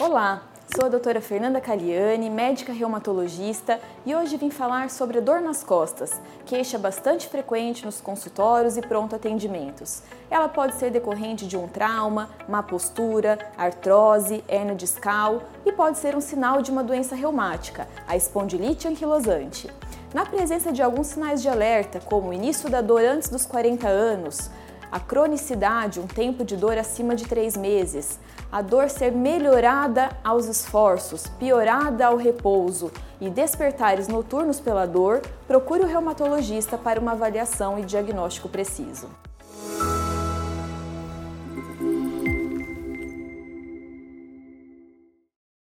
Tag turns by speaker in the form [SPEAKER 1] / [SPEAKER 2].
[SPEAKER 1] Olá, sou a doutora Fernanda Caliani, médica reumatologista e hoje vim falar sobre a dor nas costas, queixa bastante frequente nos consultórios e pronto atendimentos. Ela pode ser decorrente de um trauma, má postura, artrose, hernia discal e pode ser um sinal de uma doença reumática, a espondilite anquilosante. Na presença de alguns sinais de alerta, como o início da dor antes dos 40 anos, a cronicidade, um tempo de dor acima de três meses, a dor ser melhorada aos esforços, piorada ao repouso e despertares noturnos pela dor, procure o reumatologista para uma avaliação e diagnóstico preciso.